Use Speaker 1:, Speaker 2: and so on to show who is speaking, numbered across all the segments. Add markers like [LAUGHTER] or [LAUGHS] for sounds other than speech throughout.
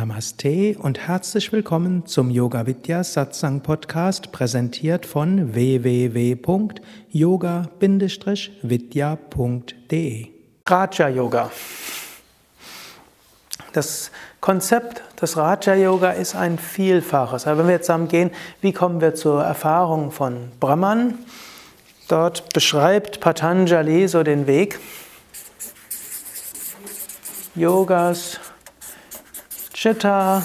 Speaker 1: Namaste und herzlich willkommen zum Yoga Vidya Satsang Podcast, präsentiert von www.yoga-vidya.de.
Speaker 2: Raja Yoga. Das Konzept des Raja Yoga ist ein vielfaches. Aber wenn wir jetzt zusammen gehen, wie kommen wir zur Erfahrung von Brahman? Dort beschreibt Patanjali so den Weg. Yogas Chitta,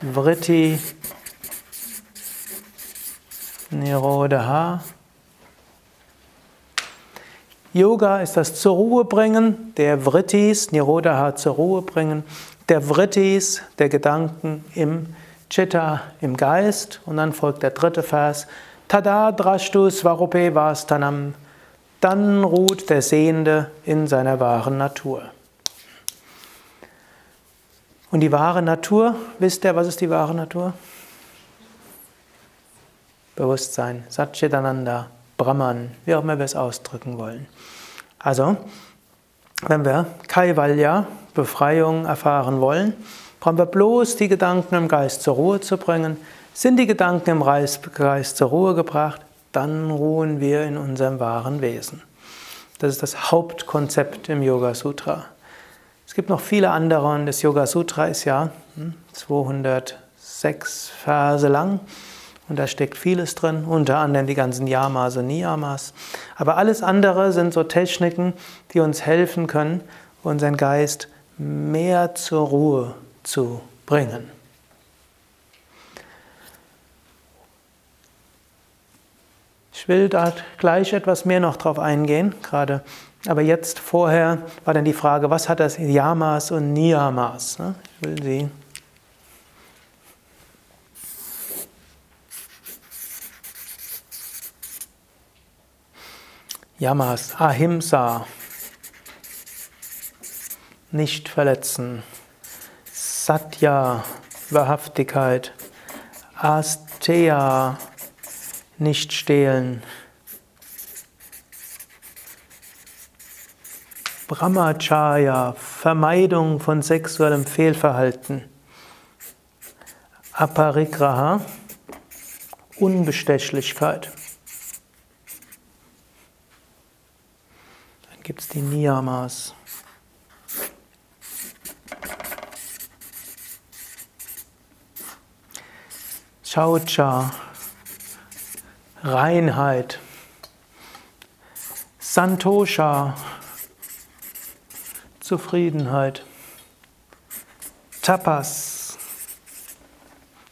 Speaker 2: Vritti, Nirodha. Yoga ist das zur Ruhe bringen der Vrittis, Nirodha zur Ruhe bringen, der Vrittis, der Gedanken im Chitta, im Geist. Und dann folgt der dritte Vers. Tada drashtu svarupe vastanam. Dann ruht der Sehende in seiner wahren Natur. Und die wahre Natur, wisst ihr, was ist die wahre Natur? Bewusstsein, Satchitananda, Brahman, wie auch immer wir es ausdrücken wollen. Also, wenn wir Kaivalya, Befreiung erfahren wollen, brauchen wir bloß die Gedanken im Geist zur Ruhe zu bringen. Sind die Gedanken im Geist zur Ruhe gebracht, dann ruhen wir in unserem wahren Wesen. Das ist das Hauptkonzept im Yoga Sutra. Es gibt noch viele andere und das Yoga Sutra ist ja 206 hm, Verse lang und da steckt vieles drin, unter anderem die ganzen Yamas und Niyamas. Aber alles andere sind so Techniken, die uns helfen können, unseren Geist mehr zur Ruhe zu bringen. Ich will da gleich etwas mehr noch drauf eingehen, gerade aber jetzt vorher war dann die Frage, was hat das Yamas und Niyamas? Ne? Ich will sie. Yamas, Ahimsa, nicht verletzen, Satya, Wahrhaftigkeit, Asteya, nicht stehlen, Brahmacharya, Vermeidung von sexuellem Fehlverhalten. Aparigraha, Unbestechlichkeit. Dann gibt es die Niyamas. Chaucha, Reinheit. Santosha, Zufriedenheit. Tapas,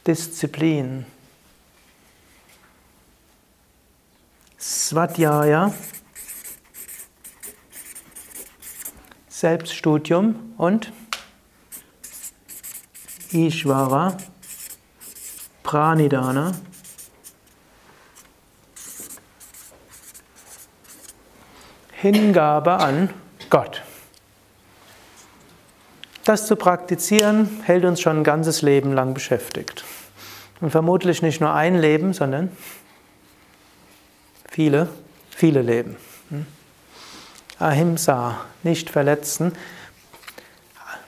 Speaker 2: Disziplin. Svadhyaya, Selbststudium und Ishvara, Pranidana, Hingabe an Gott. Das zu praktizieren hält uns schon ein ganzes Leben lang beschäftigt. Und vermutlich nicht nur ein Leben, sondern viele, viele Leben. Hm? Ahimsa, nicht verletzen.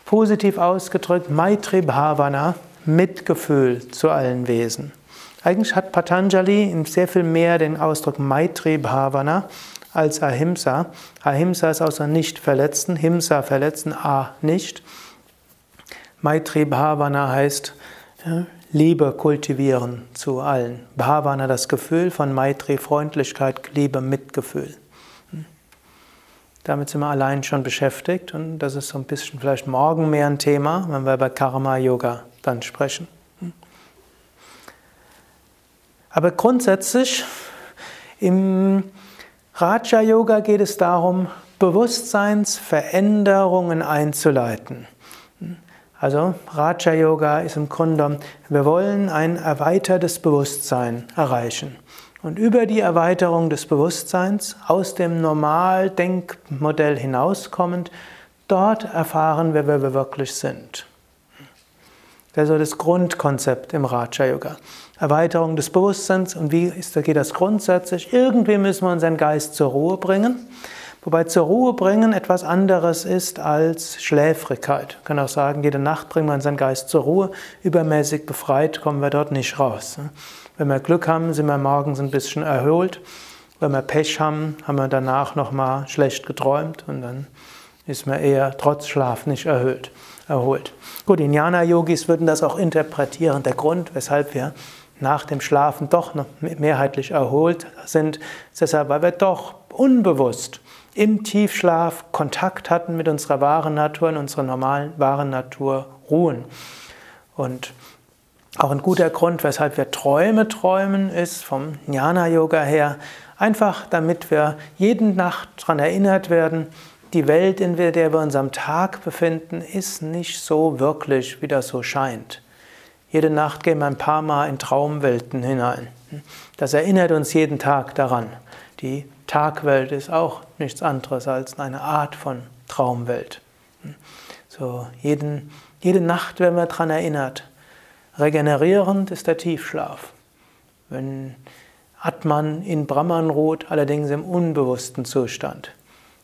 Speaker 2: Positiv ausgedrückt, Maitri Bhavana, Mitgefühl zu allen Wesen. Eigentlich hat Patanjali sehr viel mehr den Ausdruck Maitri Bhavana als Ahimsa. Ahimsa ist außer nicht verletzen, Himsa verletzen, A nicht. Maitri Bhavana heißt Liebe kultivieren zu allen. Bhavana das Gefühl von Maitri, Freundlichkeit, Liebe, Mitgefühl. Hm. Damit sind wir allein schon beschäftigt und das ist so ein bisschen vielleicht morgen mehr ein Thema, wenn wir über Karma Yoga dann sprechen. Hm. Aber grundsätzlich im Raja Yoga geht es darum, Bewusstseinsveränderungen einzuleiten. Also Raja Yoga ist im Grunde, wir wollen ein erweitertes Bewusstsein erreichen. Und über die Erweiterung des Bewusstseins aus dem Normaldenkmodell hinauskommend, dort erfahren wir, wer wir wirklich sind. Das ist so das Grundkonzept im Raja Yoga. Erweiterung des Bewusstseins und wie ist, geht das grundsätzlich? Irgendwie müssen wir unseren Geist zur Ruhe bringen. Wobei zur Ruhe bringen etwas anderes ist als Schläfrigkeit. Man kann auch sagen, jede Nacht bringt man seinen Geist zur Ruhe. Übermäßig befreit kommen wir dort nicht raus. Wenn wir Glück haben, sind wir morgens ein bisschen erholt. Wenn wir Pech haben, haben wir danach nochmal schlecht geträumt und dann ist man eher trotz Schlaf nicht erhöht, erholt. Gut, Jnana-Yogis würden das auch interpretieren. Der Grund, weshalb wir nach dem Schlafen doch noch mehrheitlich erholt sind, ist deshalb, weil wir doch unbewusst im Tiefschlaf Kontakt hatten mit unserer wahren Natur, in unserer normalen wahren Natur ruhen. Und auch ein guter Grund, weshalb wir Träume träumen, ist vom Jnana-Yoga her einfach, damit wir jeden Nacht daran erinnert werden, die Welt, in der wir uns am Tag befinden, ist nicht so wirklich, wie das so scheint. Jede Nacht gehen wir ein paar Mal in Traumwelten hinein. Das erinnert uns jeden Tag daran. Die Tagwelt ist auch nichts anderes als eine Art von Traumwelt. So, jeden, jede Nacht werden wir daran erinnert. Regenerierend ist der Tiefschlaf. Wenn Atman in Brahman ruht, allerdings im unbewussten Zustand.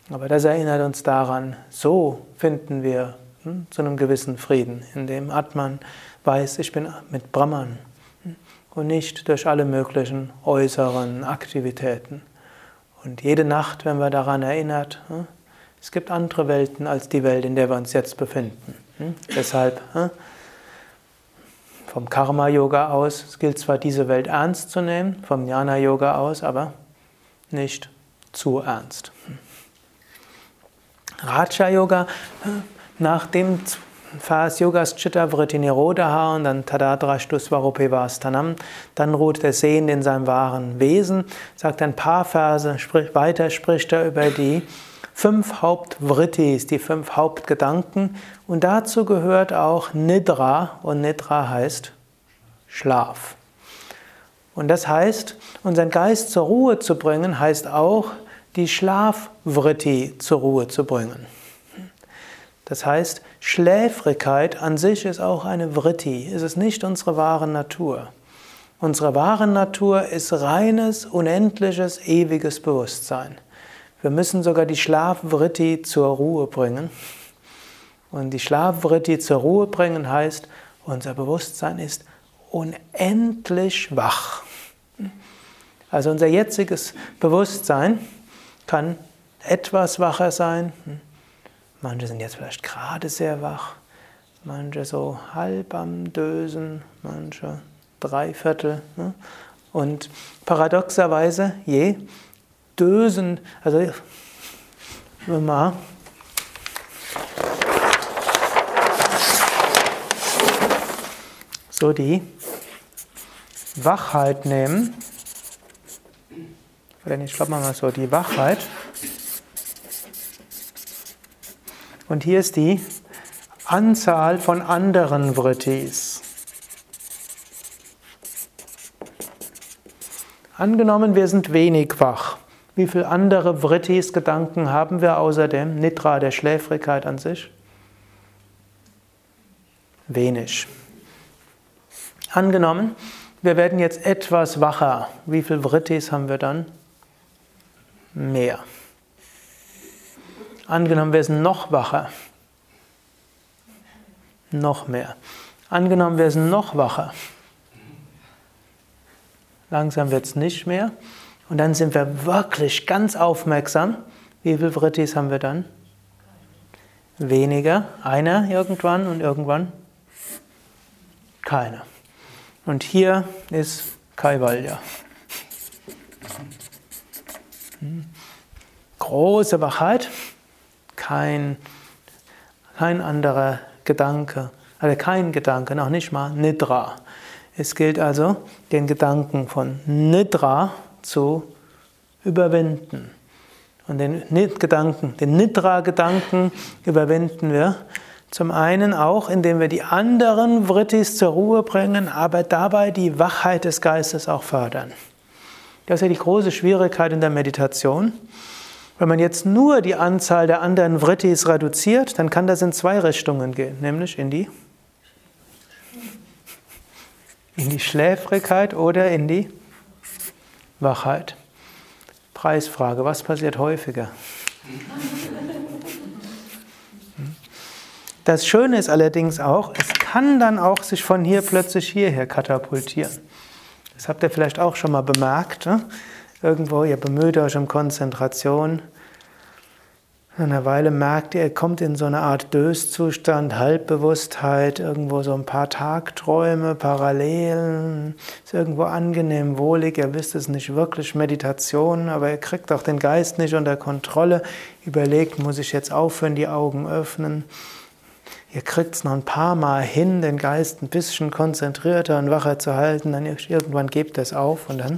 Speaker 2: Aber das erinnert uns daran, so finden wir hm, zu einem gewissen Frieden, in dem Atman weiß, ich bin mit Brahman hm, und nicht durch alle möglichen äußeren Aktivitäten. Und jede Nacht, wenn wir daran erinnert, hm, es gibt andere Welten als die Welt, in der wir uns jetzt befinden. Hm? Deshalb hm, vom Karma-Yoga aus, es gilt zwar diese Welt ernst zu nehmen, vom Jnana-Yoga aus, aber nicht zu ernst. Raja-Yoga, nach dem Vers Yogas Chitta Vritti Nirodha und dann Tadadrashtu Svarupevastanam. Dann ruht der Sehende in seinem wahren Wesen. Sagt ein paar Verse, sprich, weiter spricht er über die fünf Hauptvrittis, die fünf Hauptgedanken. Und dazu gehört auch Nidra. Und Nidra heißt Schlaf. Und das heißt, unseren Geist zur Ruhe zu bringen, heißt auch, die Schlafvritti zur Ruhe zu bringen. Das heißt, Schläfrigkeit an sich ist auch eine Vritti, es ist nicht unsere wahre Natur. Unsere wahre Natur ist reines, unendliches, ewiges Bewusstsein. Wir müssen sogar die Schlafvritti zur Ruhe bringen. Und die Schlafvritti zur Ruhe bringen heißt, unser Bewusstsein ist unendlich wach. Also unser jetziges Bewusstsein kann etwas wacher sein, Manche sind jetzt vielleicht gerade sehr wach, manche so halb am Dösen, manche Dreiviertel. Ne? Und paradoxerweise, je Dösen, also mal so die Wachheit nehmen, oder ich glaube mal so die Wachheit. Und hier ist die Anzahl von anderen Vrittis. Angenommen, wir sind wenig wach. Wie viele andere Vrittis, Gedanken haben wir außer dem Nidra, der Schläfrigkeit an sich? Wenig. Angenommen, wir werden jetzt etwas wacher. Wie viele Vrittis haben wir dann? Mehr. Angenommen, wir sind noch wacher. Noch mehr. Angenommen, wir sind noch wacher. Langsam wird es nicht mehr. Und dann sind wir wirklich ganz aufmerksam. Wie viele Vrittis haben wir dann? Weniger. Einer irgendwann und irgendwann keiner. Und hier ist Kaivalya. Hm. Große Wachheit kein, kein anderer Gedanke, also kein Gedanke, noch nicht mal Nidra. Es gilt also, den Gedanken von Nidra zu überwinden. Und den Gedanken, den Nidra-Gedanken überwinden wir zum einen auch, indem wir die anderen Vrittis zur Ruhe bringen, aber dabei die Wachheit des Geistes auch fördern. Das ist ja die große Schwierigkeit in der Meditation. Wenn man jetzt nur die Anzahl der anderen Vrittis reduziert, dann kann das in zwei Richtungen gehen, nämlich in die, in die Schläfrigkeit oder in die Wachheit. Preisfrage, was passiert häufiger? Das Schöne ist allerdings auch, es kann dann auch sich von hier plötzlich hierher katapultieren. Das habt ihr vielleicht auch schon mal bemerkt. Ne? Irgendwo, ihr bemüht euch um Konzentration nach einer Weile merkt ihr, ihr kommt in so eine Art Döszustand, Halbbewusstheit, irgendwo so ein paar Tagträume, Parallelen, ist irgendwo angenehm, wohlig, ihr wisst es nicht wirklich Meditation, aber ihr kriegt auch den Geist nicht unter Kontrolle, überlegt, muss ich jetzt aufhören, die Augen öffnen. Ihr kriegt es noch ein paar Mal hin, den Geist ein bisschen konzentrierter und wacher zu halten, dann irgendwann gebt es auf und dann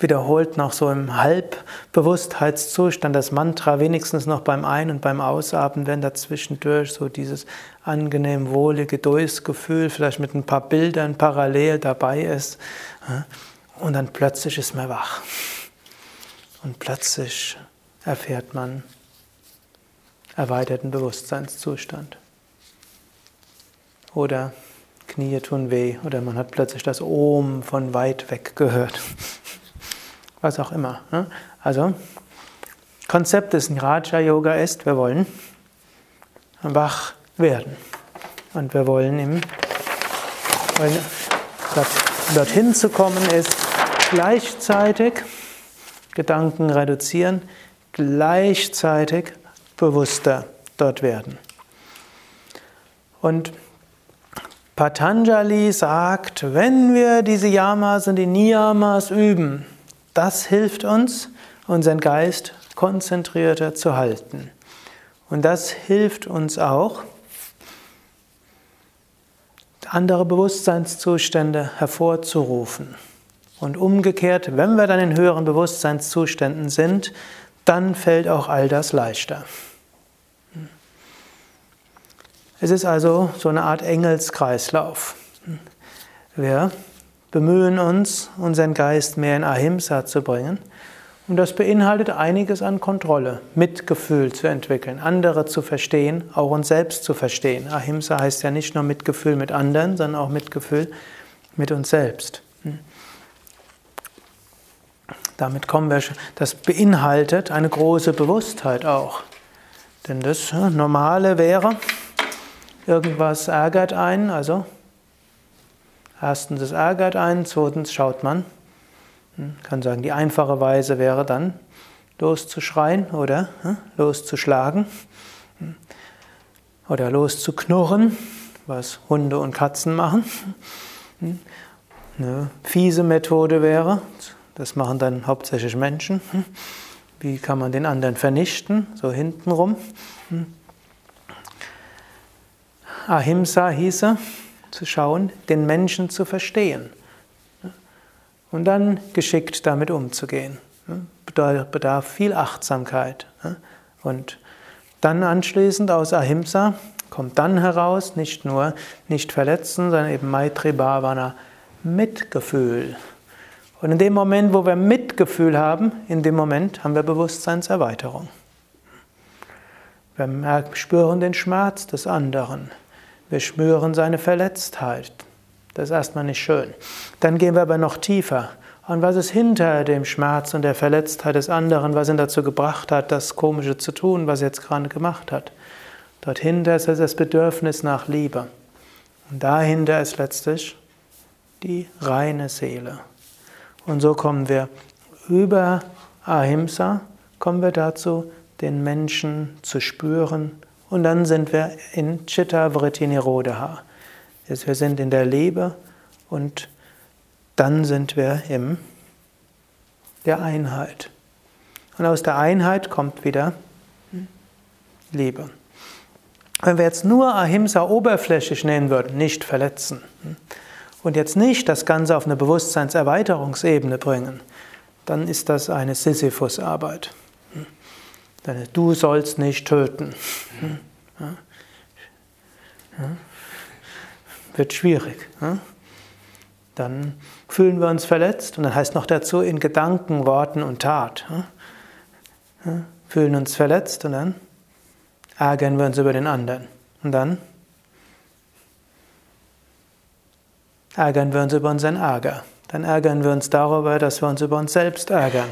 Speaker 2: wiederholt noch so im Halbbewusstheitszustand das Mantra, wenigstens noch beim Ein- und beim Ausatmen, wenn dazwischendurch so dieses angenehm wohlige Durchsgefühl, vielleicht mit ein paar Bildern parallel dabei ist. Und dann plötzlich ist man wach. Und plötzlich erfährt man erweiterten Bewusstseinszustand. Oder Knie tun weh oder man hat plötzlich das Ohm von weit weg gehört. Was auch immer. Ne? Also, Konzept des Raja Yoga ist, wir wollen wach werden. Und wir wollen im, dorthin zu kommen, ist gleichzeitig Gedanken reduzieren, gleichzeitig bewusster dort werden. Und Patanjali sagt, wenn wir diese Yamas und die Niyamas üben, das hilft uns, unseren Geist konzentrierter zu halten. Und das hilft uns auch, andere Bewusstseinszustände hervorzurufen. Und umgekehrt, wenn wir dann in höheren Bewusstseinszuständen sind, dann fällt auch all das leichter. Es ist also so eine Art Engelskreislauf. Wir bemühen uns, unseren Geist mehr in Ahimsa zu bringen. Und das beinhaltet einiges an Kontrolle, Mitgefühl zu entwickeln, andere zu verstehen, auch uns selbst zu verstehen. Ahimsa heißt ja nicht nur Mitgefühl mit anderen, sondern auch Mitgefühl mit uns selbst. Damit kommen wir, das beinhaltet eine große Bewusstheit auch. Denn das Normale wäre, irgendwas ärgert einen, also erstens es ärgert einen, zweitens schaut man. Man hm, kann sagen, die einfache Weise wäre dann loszuschreien oder hm, loszuschlagen hm, oder loszuknurren, was Hunde und Katzen machen. Eine fiese Methode wäre, das machen dann hauptsächlich Menschen. Wie kann man den anderen vernichten? So hintenrum. Ahimsa hieße, zu schauen, den Menschen zu verstehen. Und dann geschickt damit umzugehen. Bedarf viel Achtsamkeit. Und dann anschließend aus Ahimsa kommt dann heraus, nicht nur nicht verletzen, sondern eben Maitri Bhavana, Mitgefühl. Und in dem Moment, wo wir Mitgefühl haben, in dem Moment haben wir Bewusstseinserweiterung. Wir spüren den Schmerz des anderen. Wir spüren seine Verletztheit. Das ist erstmal nicht schön. Dann gehen wir aber noch tiefer. Und was ist hinter dem Schmerz und der Verletztheit des anderen, was ihn dazu gebracht hat, das Komische zu tun, was er jetzt gerade gemacht hat? Dort hinter ist das Bedürfnis nach Liebe. Und dahinter ist letztlich die reine Seele. Und so kommen wir über Ahimsa, kommen wir dazu, den Menschen zu spüren. Und dann sind wir in Chitta Vritti Nirodha. Wir sind in der Liebe und dann sind wir in der Einheit. Und aus der Einheit kommt wieder Liebe. Wenn wir jetzt nur Ahimsa oberflächlich nehmen würden, nicht verletzen, und jetzt nicht das Ganze auf eine Bewusstseinserweiterungsebene bringen, dann ist das eine Sisyphus-Arbeit. Du sollst nicht töten. Wird schwierig. Dann fühlen wir uns verletzt und dann heißt noch dazu in Gedanken, Worten und Tat. Fühlen uns verletzt und dann ärgern wir uns über den anderen. Und dann ärgern wir uns über unseren Ärger. Dann ärgern wir uns darüber, dass wir uns über uns selbst ärgern.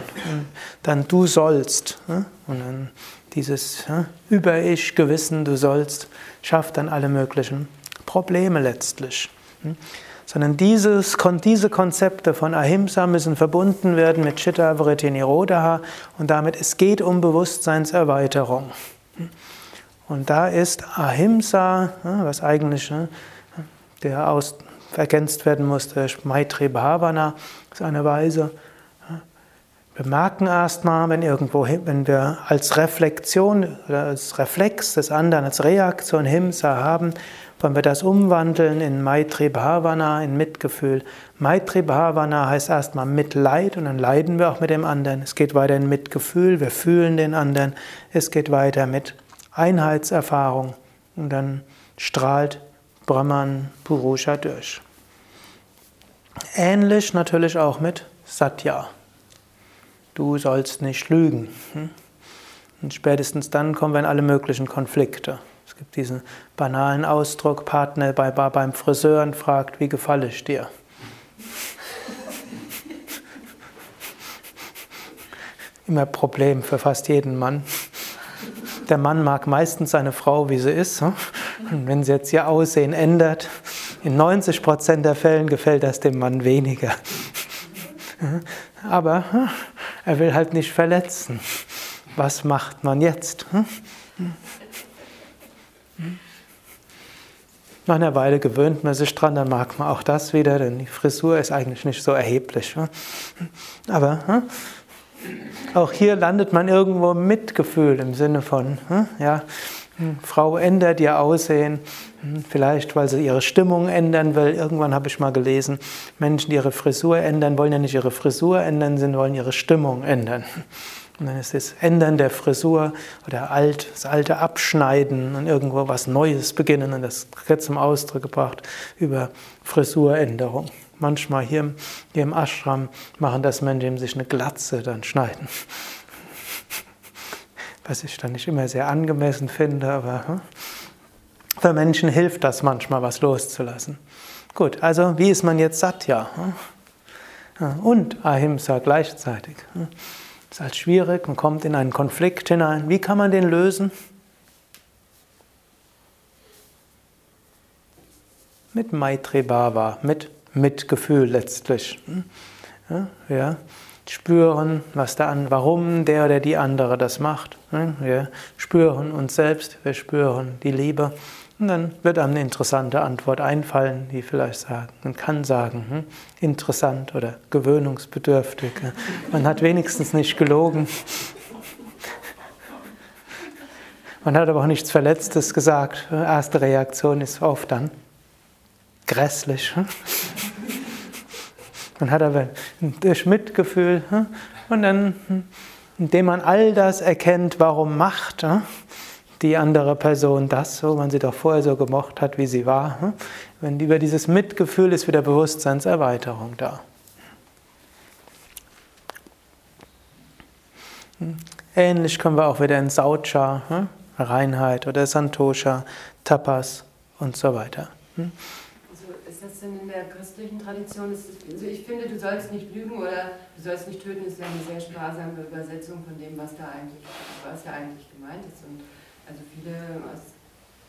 Speaker 2: Dann du sollst. Und dann dieses Über-Ich-Gewissen, du sollst, schafft dann alle möglichen Probleme letztlich. Sondern dieses, diese Konzepte von Ahimsa müssen verbunden werden mit Chitta Vritti Nirodha und damit es geht um Bewusstseinserweiterung. Und da ist Ahimsa, was eigentlich der aus, ergänzt werden muss durch Maitri Bhavana, ist eine Weise, wir merken erstmal, wenn irgendwo, wenn wir als Reflexion oder als Reflex des anderen, als Reaktion Himsa haben, wollen wir das umwandeln in Maitri Bhavana, in Mitgefühl. Maitri Bhavana heißt erstmal Mitleid und dann leiden wir auch mit dem anderen. Es geht weiter in Mitgefühl, wir fühlen den anderen. Es geht weiter mit Einheitserfahrung und dann strahlt Brahman Purusha durch. Ähnlich natürlich auch mit Satya. Du sollst nicht lügen. Hm? Und spätestens dann kommen wir in alle möglichen Konflikte. Es gibt diesen banalen Ausdruck, Partner bei, beim Friseur und fragt, wie gefalle ich dir? Immer Problem für fast jeden Mann. Der Mann mag meistens seine Frau, wie sie ist. Hm? Und wenn sie jetzt ihr Aussehen ändert, in 90 Prozent der Fällen gefällt das dem Mann weniger. Aber hm, er will halt nicht verletzen. Was macht man jetzt? Hm? Nach einer Weile gewöhnt man sich dran, dann mag man auch das wieder, denn die Frisur ist eigentlich nicht so erheblich. Aber auch hier landet man irgendwo im Mitgefühl im Sinne von, hm, ja, hm, Frau ändert ihr Aussehen, hm, vielleicht weil sie ihre Stimmung ändern will. Irgendwann habe ich mal gelesen, Menschen, die ihre Frisur ändern, wollen ja nicht ihre Frisur ändern, sie wollen ihre Stimmung ändern. Und dann ist das Ändern der Frisur oder alt, das alte Abschneiden und irgendwo was Neues beginnen. Und das wird zum Ausdruck gebracht über Frisuränderung. Manchmal hier, im Ashram machen das Menschen, die sich eine Glatze dann schneiden. [LAUGHS] Was ich dann nicht immer sehr angemessen finde, aber hm? für Menschen hilft das manchmal, was loszulassen. Gut, also wie ist man jetzt Satya? Hm? Und Ahimsa gleichzeitig. Hm? Ist halt schwierig, man kommt in einen Konflikt hinein. Wie kann man den lösen? Mit Maitri Bhava, mit Mitgefühl letztlich. Hm? Ja, ja. Spüren, was der an, warum der oder die andere das macht. Hm? Wir spüren uns selbst, wir spüren die Liebe. Und dann wird einem eine interessante Antwort einfallen, die vielleicht sagen, man kann sagen, hm, interessant oder gewöhnungsbedürftig. Man hat wenigstens nicht gelogen. Man hat aber auch nichts Verletztes gesagt. Erste Reaktion ist oft dann grässlich. Man hat aber durch Mitgefühl hm, und dann, hm, indem man all das erkennt, warum macht hm, die andere Person das so, man sie doch vorher so gemocht hat, wie sie war. Wenn über dieses Mitgefühl ist wieder Bewusstseinserweiterung da. Ähnlich können wir auch wieder in Saucha, Reinheit oder Santosha, Tapas und so weiter
Speaker 3: ist das denn in der christlichen Tradition? also ich finde, du sollst nicht lügen oder du sollst nicht töten, ist ja eine sehr sparsame Übersetzung von dem, was da eigentlich, was da eigentlich gemeint ist. Und also viele aus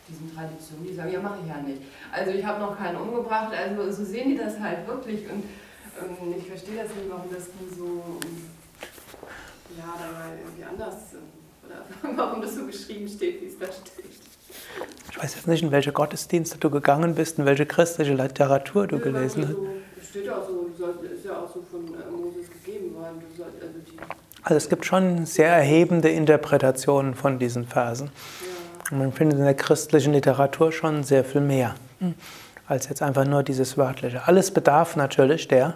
Speaker 3: diesen Traditionen, die sagen, ja, mache ich ja nicht. Also ich habe noch keinen umgebracht, also so sehen die das halt wirklich. Und ähm, ich verstehe das nicht, warum das nie so, ja, da irgendwie anders, oder [LAUGHS] warum das so geschrieben steht, wie es da steht.
Speaker 2: Ich weiß jetzt nicht, in welche Gottesdienste du gegangen bist, in welche christliche Literatur du ja, gelesen hast.
Speaker 3: So, steht auch so, ist ja auch so von äh, Moses gegeben worden. also,
Speaker 2: also es gibt schon sehr erhebende Interpretationen von diesen Versen. Ja. man findet in der christlichen Literatur schon sehr viel mehr als jetzt einfach nur dieses Wörtliche. Alles bedarf natürlich der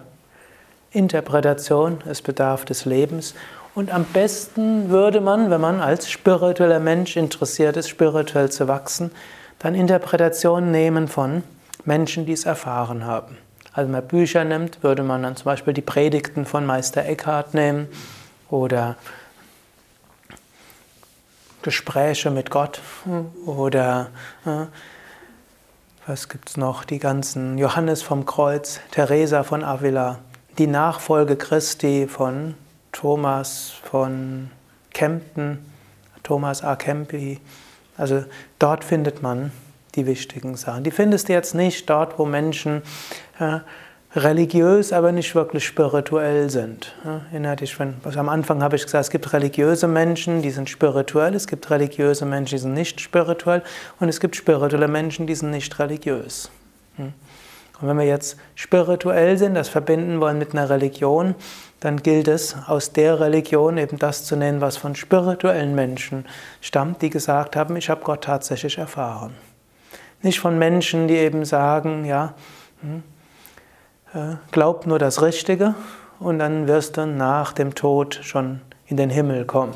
Speaker 2: Interpretation, es bedarf des Lebens und am besten würde man, wenn man als spiritueller Mensch interessiert ist, spirituell zu wachsen, dann Interpretationen nehmen von Menschen, die es erfahren haben. Also wenn man Bücher nimmt, würde man dann zum Beispiel die Predigten von Meister Eckhart nehmen oder Gespräche mit Gott oder was gibt es noch, die ganzen Johannes vom Kreuz, Teresa von Avila, die Nachfolge Christi von Thomas von Kempten, Thomas A. Kempi. Also dort findet man die wichtigen Sachen. Die findest du jetzt nicht dort, wo Menschen äh, religiös, aber nicht wirklich spirituell sind. Ja, erinnert wenn, also am Anfang habe ich gesagt, es gibt religiöse Menschen, die sind spirituell, es gibt religiöse Menschen, die sind nicht spirituell und es gibt spirituelle Menschen, die sind nicht religiös. Hm? Und wenn wir jetzt spirituell sind, das verbinden wollen mit einer Religion, dann gilt es, aus der Religion eben das zu nennen, was von spirituellen Menschen stammt, die gesagt haben, ich habe Gott tatsächlich erfahren. Nicht von Menschen, die eben sagen, ja, hm, äh, glaub nur das Richtige und dann wirst du nach dem Tod schon in den Himmel kommen.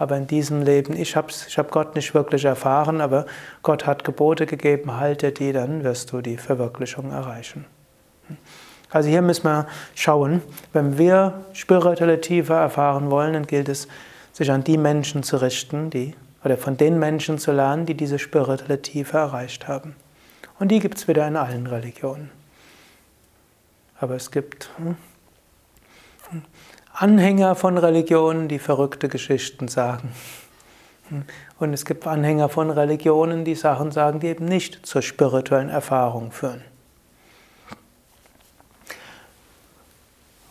Speaker 2: Aber in diesem Leben, ich habe ich hab Gott nicht wirklich erfahren, aber Gott hat Gebote gegeben, halte die, dann wirst du die Verwirklichung erreichen. Also hier müssen wir schauen, wenn wir spirituelle Tiefe erfahren wollen, dann gilt es, sich an die Menschen zu richten, die, oder von den Menschen zu lernen, die diese spirituelle Tiefe erreicht haben. Und die gibt es wieder in allen Religionen. Aber es gibt hm, Anhänger von Religionen, die verrückte Geschichten sagen. Und es gibt Anhänger von Religionen, die Sachen sagen, die eben nicht zur spirituellen Erfahrung führen.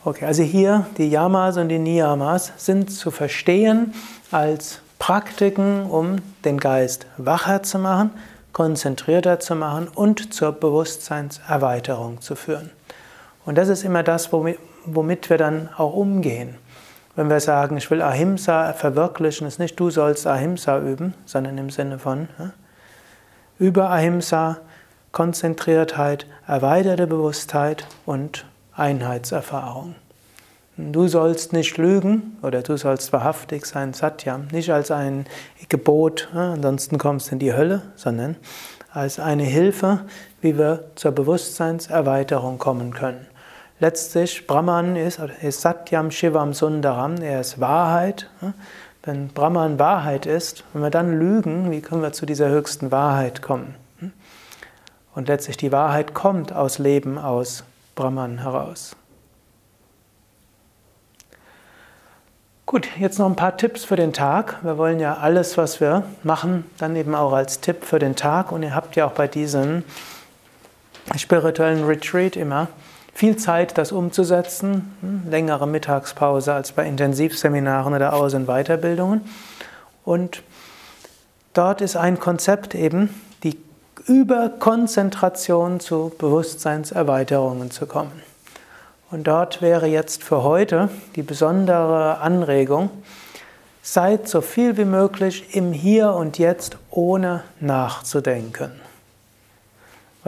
Speaker 2: Okay, also hier die Yamas und die Niyamas sind zu verstehen als Praktiken, um den Geist wacher zu machen, konzentrierter zu machen und zur Bewusstseinserweiterung zu führen. Und das ist immer das, womit, wir dann auch umgehen. Wenn wir sagen, ich will Ahimsa verwirklichen, ist nicht du sollst Ahimsa üben, sondern im Sinne von ja, über Ahimsa, Konzentriertheit, erweiterte Bewusstheit und Einheitserfahrung. Du sollst nicht lügen oder du sollst wahrhaftig sein, Satyam, nicht als ein Gebot, ja, ansonsten kommst du in die Hölle, sondern als eine Hilfe, wie wir zur Bewusstseinserweiterung kommen können. Letztlich, Brahman ist, ist Satyam Shivam Sundaram, er ist Wahrheit. Wenn Brahman Wahrheit ist, wenn wir dann lügen, wie können wir zu dieser höchsten Wahrheit kommen? Und letztlich die Wahrheit kommt aus Leben, aus Brahman heraus. Gut, jetzt noch ein paar Tipps für den Tag. Wir wollen ja alles, was wir machen, dann eben auch als Tipp für den Tag. Und ihr habt ja auch bei diesem spirituellen Retreat immer viel Zeit, das umzusetzen, hm, längere Mittagspause als bei Intensivseminaren oder Aus- und Weiterbildungen. Und dort ist ein Konzept eben, die Überkonzentration zu Bewusstseinserweiterungen zu kommen. Und dort wäre jetzt für heute die besondere Anregung, seid so viel wie möglich im Hier und Jetzt ohne nachzudenken.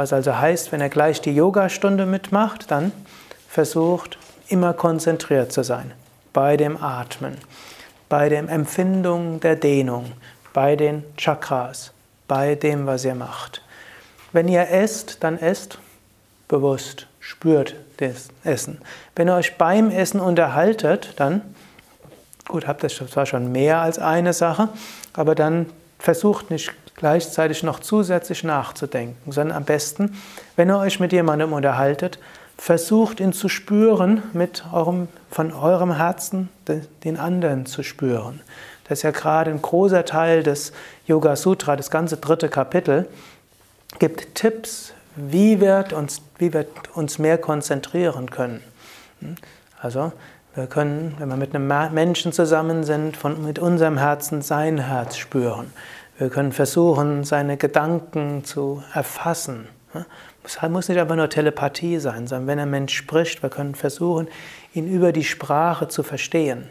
Speaker 2: Was also heißt, wenn er gleich die Yogastunde mitmacht, dann versucht immer konzentriert zu sein bei dem Atmen, bei der Empfindung der Dehnung, bei den Chakras, bei dem, was ihr macht. Wenn ihr esst, dann esst bewusst, spürt das Essen. Wenn ihr euch beim Essen unterhaltet, dann, gut, habt ihr zwar schon mehr als eine Sache, aber dann versucht nicht gleichzeitig noch zusätzlich nachzudenken, sondern am besten, wenn ihr euch mit jemandem unterhaltet, versucht ihn zu spüren, mit eurem, von eurem Herzen den anderen zu spüren. Das ist ja gerade ein großer Teil des Yoga Sutra, das ganze dritte Kapitel, gibt Tipps, wie wir uns, wie wir uns mehr konzentrieren können. Also, wir können, wenn wir mit einem Menschen zusammen sind, von, mit unserem Herzen sein Herz spüren. Wir können versuchen, seine Gedanken zu erfassen. Es muss nicht einfach nur Telepathie sein, sondern wenn ein Mensch spricht, wir können versuchen, ihn über die Sprache zu verstehen.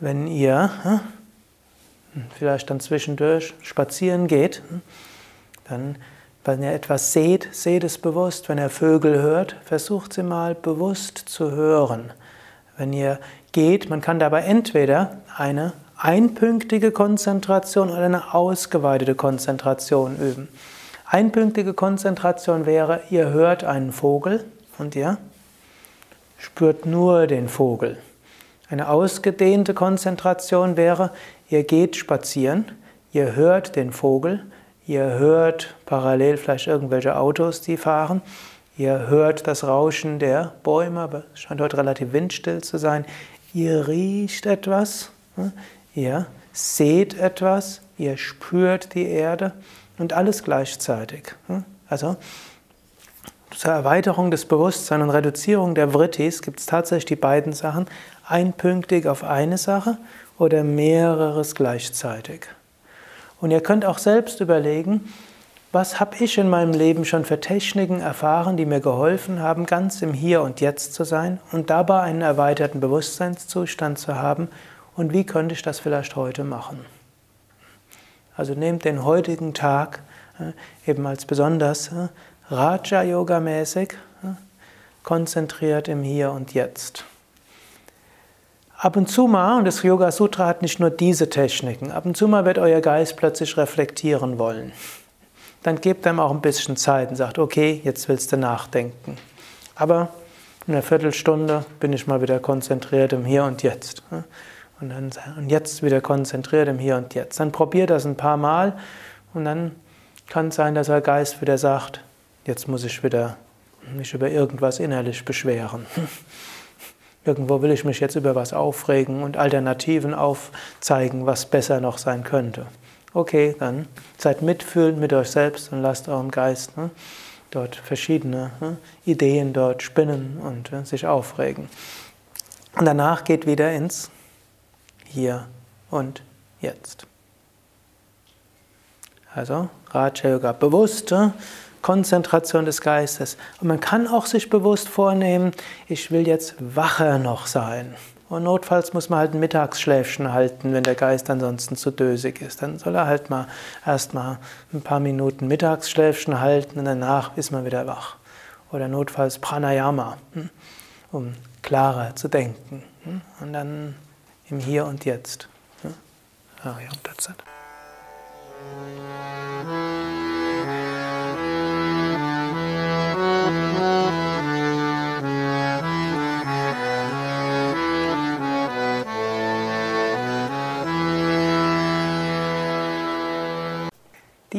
Speaker 2: Wenn ihr vielleicht dann zwischendurch spazieren geht, dann, wenn ihr etwas seht, seht es bewusst. Wenn ihr Vögel hört, versucht sie mal bewusst zu hören. Wenn ihr geht, man kann dabei entweder eine einpünktige Konzentration oder eine ausgeweitete Konzentration üben. Einpünktige Konzentration wäre, ihr hört einen Vogel und ihr spürt nur den Vogel. Eine ausgedehnte Konzentration wäre, ihr geht spazieren, ihr hört den Vogel, ihr hört parallel vielleicht irgendwelche Autos, die fahren Ihr hört das Rauschen der Bäume, aber es scheint heute relativ windstill zu sein. Ihr riecht etwas, hm? Ihr seht etwas, ihr spürt die Erde und alles gleichzeitig. Hm? Also zur Erweiterung des Bewusstseins und Reduzierung der Vrittis gibt es tatsächlich die beiden Sachen, einpünktig auf eine Sache oder mehreres gleichzeitig. Und ihr könnt auch selbst überlegen, was habe ich in meinem Leben schon für Techniken erfahren, die mir geholfen haben, ganz im Hier und Jetzt zu sein und dabei einen erweiterten Bewusstseinszustand zu haben und wie könnte ich das vielleicht heute machen? Also nehmt den heutigen Tag äh, eben als besonders äh, Raja-Yoga-mäßig, äh, konzentriert im Hier und Jetzt. Ab und zu mal, und das Yoga Sutra hat nicht nur diese Techniken, ab und zu mal wird euer Geist plötzlich reflektieren wollen dann gebt ihm auch ein bisschen Zeit und sagt, okay, jetzt willst du nachdenken. Aber in einer Viertelstunde bin ich mal wieder konzentriert im Hier und Jetzt. Und, dann, und jetzt wieder konzentriert im Hier und Jetzt. Dann probiert das ein paar Mal und dann kann es sein, dass euer Geist wieder sagt, jetzt muss ich wieder mich über irgendwas innerlich beschweren. [LAUGHS] Irgendwo will ich mich jetzt über was aufregen und Alternativen aufzeigen, was besser noch sein könnte. Okay, dann seid mitfühlend mit euch selbst und lasst eurem Geist ne, dort verschiedene ne, Ideen dort spinnen und äh, sich aufregen. Und danach geht wieder ins Hier und Jetzt. Also Raja Yoga, bewusste Konzentration des Geistes. Und man kann auch sich bewusst vornehmen, ich will jetzt wacher noch sein. Und notfalls muss man halt ein Mittagsschläfchen halten, wenn der Geist ansonsten zu dösig ist. Dann soll er halt mal erstmal ein paar Minuten Mittagsschläfchen halten und danach ist man wieder wach. Oder notfalls Pranayama, hm, um klarer zu denken. Hm, und dann im Hier und Jetzt. Ariam Tatsat.